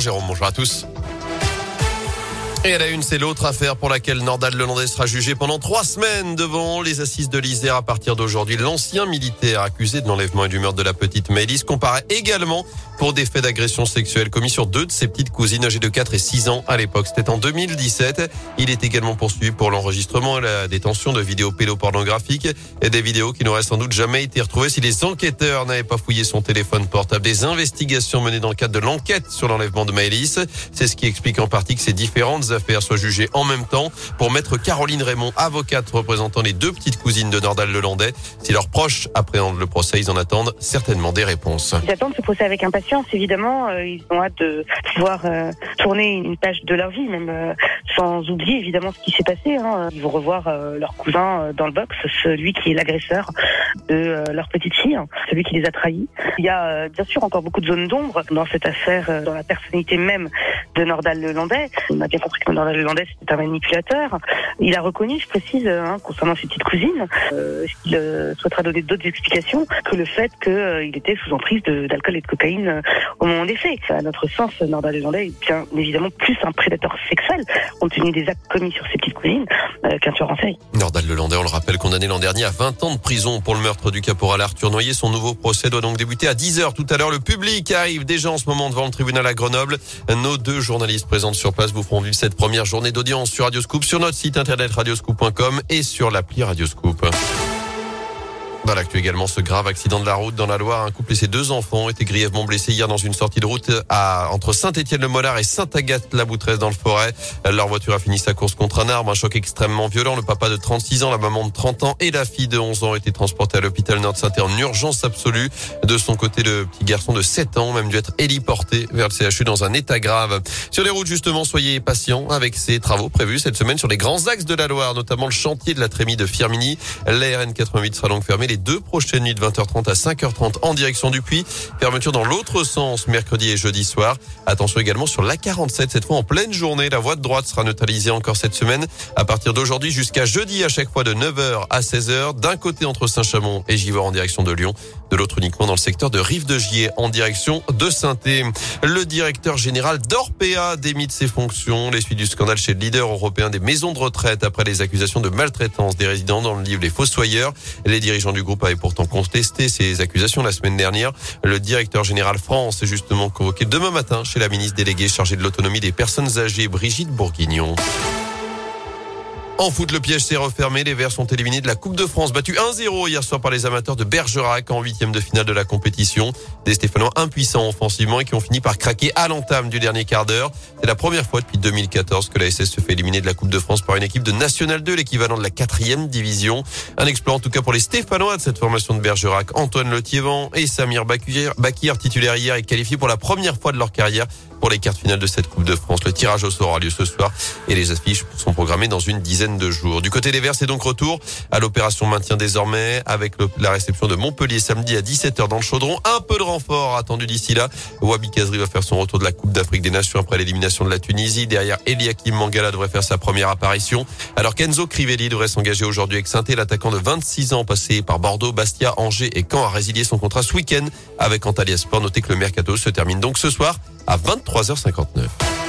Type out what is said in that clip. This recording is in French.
Jérôme, bonjour à tous. Et à la une, c'est l'autre affaire pour laquelle Nordal Lelandais sera jugé pendant trois semaines devant les assises de l'Isère à partir d'aujourd'hui. L'ancien militaire accusé de l'enlèvement et du meurtre de la petite Maëlys comparaît également pour des faits d'agression sexuelle commis sur deux de ses petites cousines âgées de 4 et 6 ans à l'époque. C'était en 2017. Il est également poursuivi pour l'enregistrement et la détention de vidéos pédopornographiques et des vidéos qui n'auraient sans doute jamais été retrouvées si les enquêteurs n'avaient pas fouillé son téléphone portable. Des investigations menées dans le cadre de l'enquête sur l'enlèvement de Maëlys. C'est ce qui explique en partie que ces différentes affaires soient jugées en même temps. Pour maître Caroline Raymond, avocate représentant les deux petites cousines de Nordal Lelandais, si leurs proches appréhendent le procès, ils en attendent certainement des réponses. Ils attendent ce procès avec impatience, évidemment. Euh, ils ont hâte de pouvoir euh, tourner une page de leur vie, même euh, sans oublier évidemment ce qui s'est passé. Hein. Ils vont revoir leur cousin dans le box, celui qui est l'agresseur de leur petite fille, hein, celui qui les a trahis. Il y a bien sûr encore beaucoup de zones d'ombre dans cette affaire, dans la personnalité même de Nordal Lelandais. On a bien compris Nordal Lelandais c'était un manipulateur. Il a reconnu, je précise, hein, concernant ses petites cousines, euh, qu'il souhaitera donner d'autres explications que le fait qu'il était sous emprise d'alcool et de cocaïne au moment des faits. À notre sens, Nordal Lelandais est bien évidemment plus un prédateur sexuel, compte tenu des actes commis sur ses cousines, euh, qu'un. Nordal Lelandais, on le rappelle, condamné l'an dernier à 20 ans de prison pour le meurtre du caporal Arthur Noyer. Son nouveau procès doit donc débuter à 10h tout à l'heure. Le public arrive déjà en ce moment devant le tribunal à Grenoble. Nos deux journalistes présents sur place vous feront vivre cette première journée d'audience sur Radioscoop, sur notre site internet radioscoop.com et sur l'appli Radioscoop. Dans l'actu également, ce grave accident de la route dans la Loire. Un couple et ses deux enfants ont été grièvement blessés hier dans une sortie de route à, entre Saint-Étienne-le-Mollard et Saint-Agathe-la-Boutresse dans le forêt. Leur voiture a fini sa course contre un arbre. Un choc extrêmement violent. Le papa de 36 ans, la maman de 30 ans et la fille de 11 ans ont été transportés à l'hôpital Nord-Saint en urgence absolue. De son côté, le petit garçon de 7 ans même dû être héliporté vers le CHU dans un état grave. Sur les routes, justement, soyez patients avec ces travaux prévus cette semaine sur les grands axes de la Loire, notamment le chantier de la Trémie de Firmini. La RN 88 sera donc fermée deux prochaines nuits de 20h30 à 5h30 en direction du Puy. Fermeture dans l'autre sens mercredi et jeudi soir. Attention également sur l'A47, cette fois en pleine journée. La voie de droite sera neutralisée encore cette semaine à partir d'aujourd'hui jusqu'à jeudi à chaque fois de 9h à 16h. D'un côté entre Saint-Chamond et Givors en direction de Lyon, de l'autre uniquement dans le secteur de Rive de Gier en direction de saint Le directeur général d'Orpea démite ses fonctions. Les suites du scandale chez le leader européen des maisons de retraite après les accusations de maltraitance des résidents dans le livre Les Fossoyeurs. Les dirigeants du groupe avaient pourtant contesté ces accusations la semaine dernière. Le directeur général France est justement convoqué demain matin chez la ministre déléguée chargée de l'autonomie des personnes âgées, Brigitte Bourguignon. En foot, le piège s'est refermé. Les Verts sont éliminés de la Coupe de France, battus 1-0 hier soir par les amateurs de Bergerac en huitième de finale de la compétition. Des Stéphanois impuissants offensivement et qui ont fini par craquer à l'entame du dernier quart d'heure. C'est la première fois depuis 2014 que la SS se fait éliminer de la Coupe de France par une équipe de National 2, l'équivalent de la quatrième division. Un exploit en tout cas pour les Stéphanois de cette formation de Bergerac. Antoine Letiévan et Samir Bakir, titulaire hier, et qualifiés pour la première fois de leur carrière pour les quarts finales de cette Coupe de France. Le tirage au sort aura lieu ce soir et les affiches sont programmées dans une de jours. Du côté des Verts, c'est donc retour à l'opération maintien désormais avec la réception de Montpellier samedi à 17h dans le Chaudron. Un peu de renfort attendu d'ici là. Wabi Kazri va faire son retour de la Coupe d'Afrique des Nations après l'élimination de la Tunisie. Derrière, Eliakim Mangala devrait faire sa première apparition. Alors Kenzo Crivelli devrait s'engager aujourd'hui avec saint L'attaquant de 26 ans passé par Bordeaux, Bastia, Angers et Caen a résilié son contrat ce week-end avec Antalya Sport. Notez que le mercato se termine donc ce soir à 23h59.